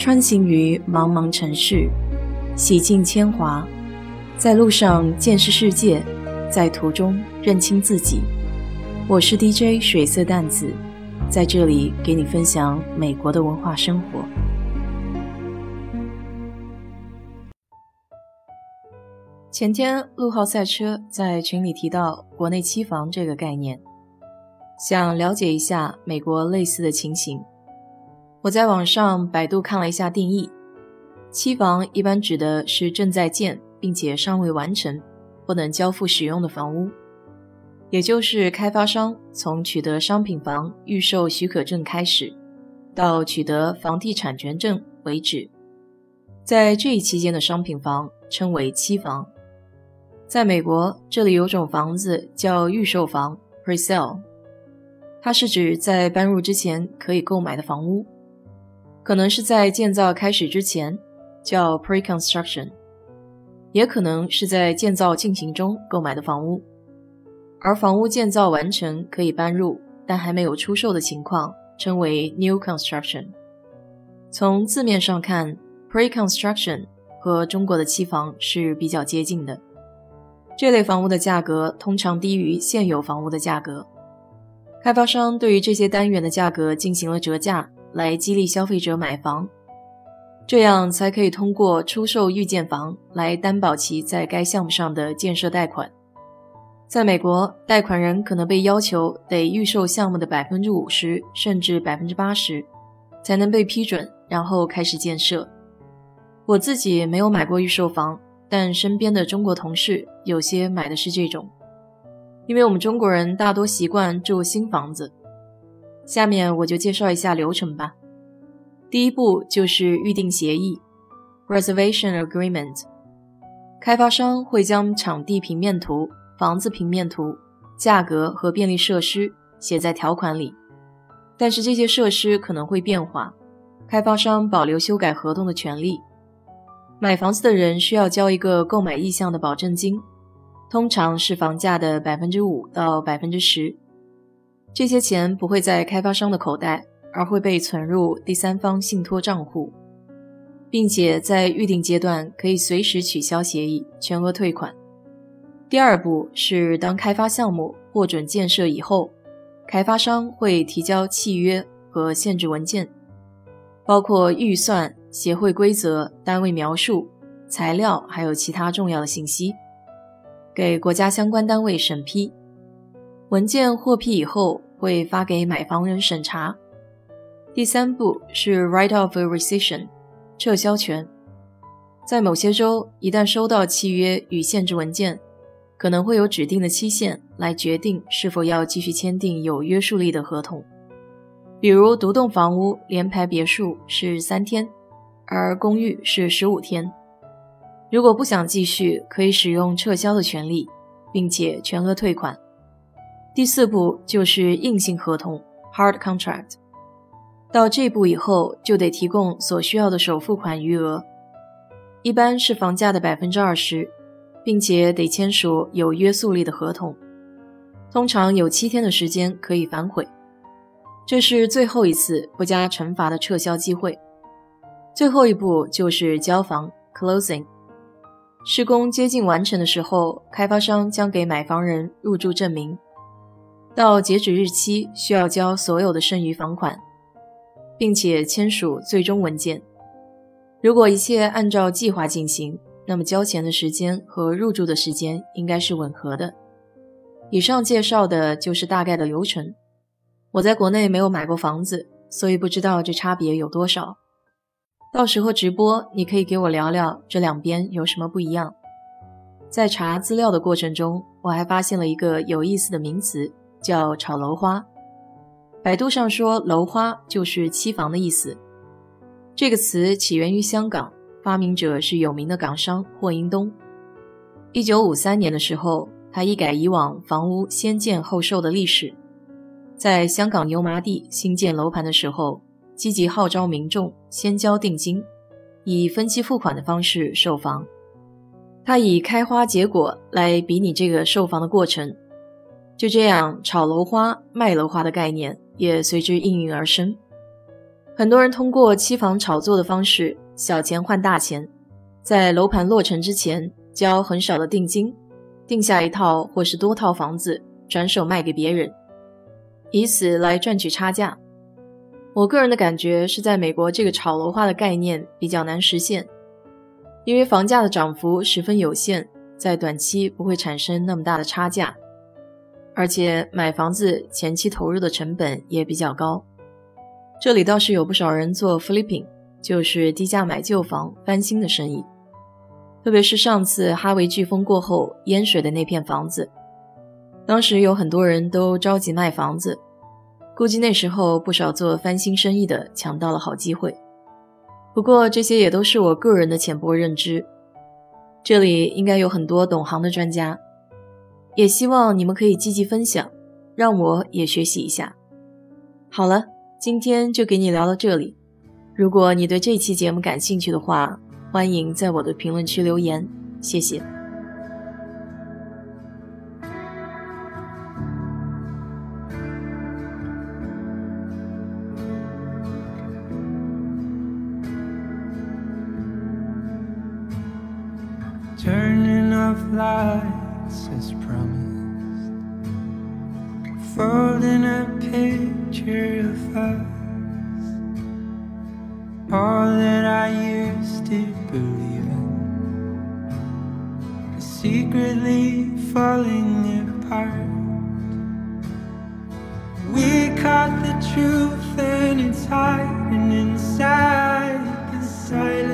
穿行于茫茫城市，洗尽铅华，在路上见识世界，在途中认清自己。我是 DJ 水色淡子，在这里给你分享美国的文化生活。前天陆浩赛车在群里提到“国内期房”这个概念，想了解一下美国类似的情形。我在网上百度看了一下定义，期房一般指的是正在建并且尚未完成、不能交付使用的房屋，也就是开发商从取得商品房预售许可证开始，到取得房地产权证为止，在这一期间的商品房称为期房。在美国，这里有种房子叫预售房 （pre-sale），它是指在搬入之前可以购买的房屋。可能是在建造开始之前，叫 pre-construction，也可能是在建造进行中购买的房屋，而房屋建造完成可以搬入，但还没有出售的情况，称为 new construction。从字面上看，pre-construction 和中国的期房是比较接近的。这类房屋的价格通常低于现有房屋的价格，开发商对于这些单元的价格进行了折价。来激励消费者买房，这样才可以通过出售预建房来担保其在该项目上的建设贷款。在美国，贷款人可能被要求得预售项目的百分之五十甚至百分之八十，才能被批准，然后开始建设。我自己没有买过预售房，但身边的中国同事有些买的是这种，因为我们中国人大多习惯住新房子。下面我就介绍一下流程吧。第一步就是预定协议 （Reservation Agreement）。开发商会将场地平面图、房子平面图、价格和便利设施写在条款里，但是这些设施可能会变化，开发商保留修改合同的权利。买房子的人需要交一个购买意向的保证金，通常是房价的百分之五到百分之十。这些钱不会在开发商的口袋，而会被存入第三方信托账户，并且在预定阶段可以随时取消协议，全额退款。第二步是当开发项目获准建设以后，开发商会提交契约和限制文件，包括预算、协会规则、单位描述、材料，还有其他重要的信息，给国家相关单位审批。文件获批以后，会发给买房人审查。第三步是 right of rescission，撤销权。在某些州，一旦收到契约与限制文件，可能会有指定的期限来决定是否要继续签订有约束力的合同。比如，独栋房屋联排别墅是三天，而公寓是十五天。如果不想继续，可以使用撤销的权利，并且全额退款。第四步就是硬性合同 （hard contract）。到这步以后，就得提供所需要的首付款余额，一般是房价的百分之二十，并且得签署有约束力的合同。通常有七天的时间可以反悔。这是最后一次不加惩罚的撤销机会。最后一步就是交房 （closing）。施工接近完成的时候，开发商将给买房人入住证明。到截止日期需要交所有的剩余房款，并且签署最终文件。如果一切按照计划进行，那么交钱的时间和入住的时间应该是吻合的。以上介绍的就是大概的流程。我在国内没有买过房子，所以不知道这差别有多少。到时候直播你可以给我聊聊这两边有什么不一样。在查资料的过程中，我还发现了一个有意思的名词。叫炒楼花，百度上说楼花就是期房的意思。这个词起源于香港，发明者是有名的港商霍英东。一九五三年的时候，他一改以往房屋先建后售的历史，在香港油麻地新建楼盘的时候，积极号召民众先交定金，以分期付款的方式售房。他以开花结果来比拟这个售房的过程。就这样，炒楼花、卖楼花的概念也随之应运而生。很多人通过期房炒作的方式，小钱换大钱，在楼盘落成之前交很少的定金，定下一套或是多套房子，转手卖给别人，以此来赚取差价。我个人的感觉是在美国这个炒楼化的概念比较难实现，因为房价的涨幅十分有限，在短期不会产生那么大的差价，而且买房子前期投入的成本也比较高。这里倒是有不少人做 flipping，就是低价买旧房翻新的生意。特别是上次哈维飓风过后淹水的那片房子，当时有很多人都着急卖房子，估计那时候不少做翻新生意的抢到了好机会。不过这些也都是我个人的浅薄认知，这里应该有很多懂行的专家，也希望你们可以积极分享，让我也学习一下。好了。今天就给你聊到这里。如果你对这期节目感兴趣的话，欢迎在我的评论区留言，谢谢。hearts as promised. Folding a picture of us, all that I used to believe in, is secretly falling apart. We caught the truth and it's hiding inside the silence.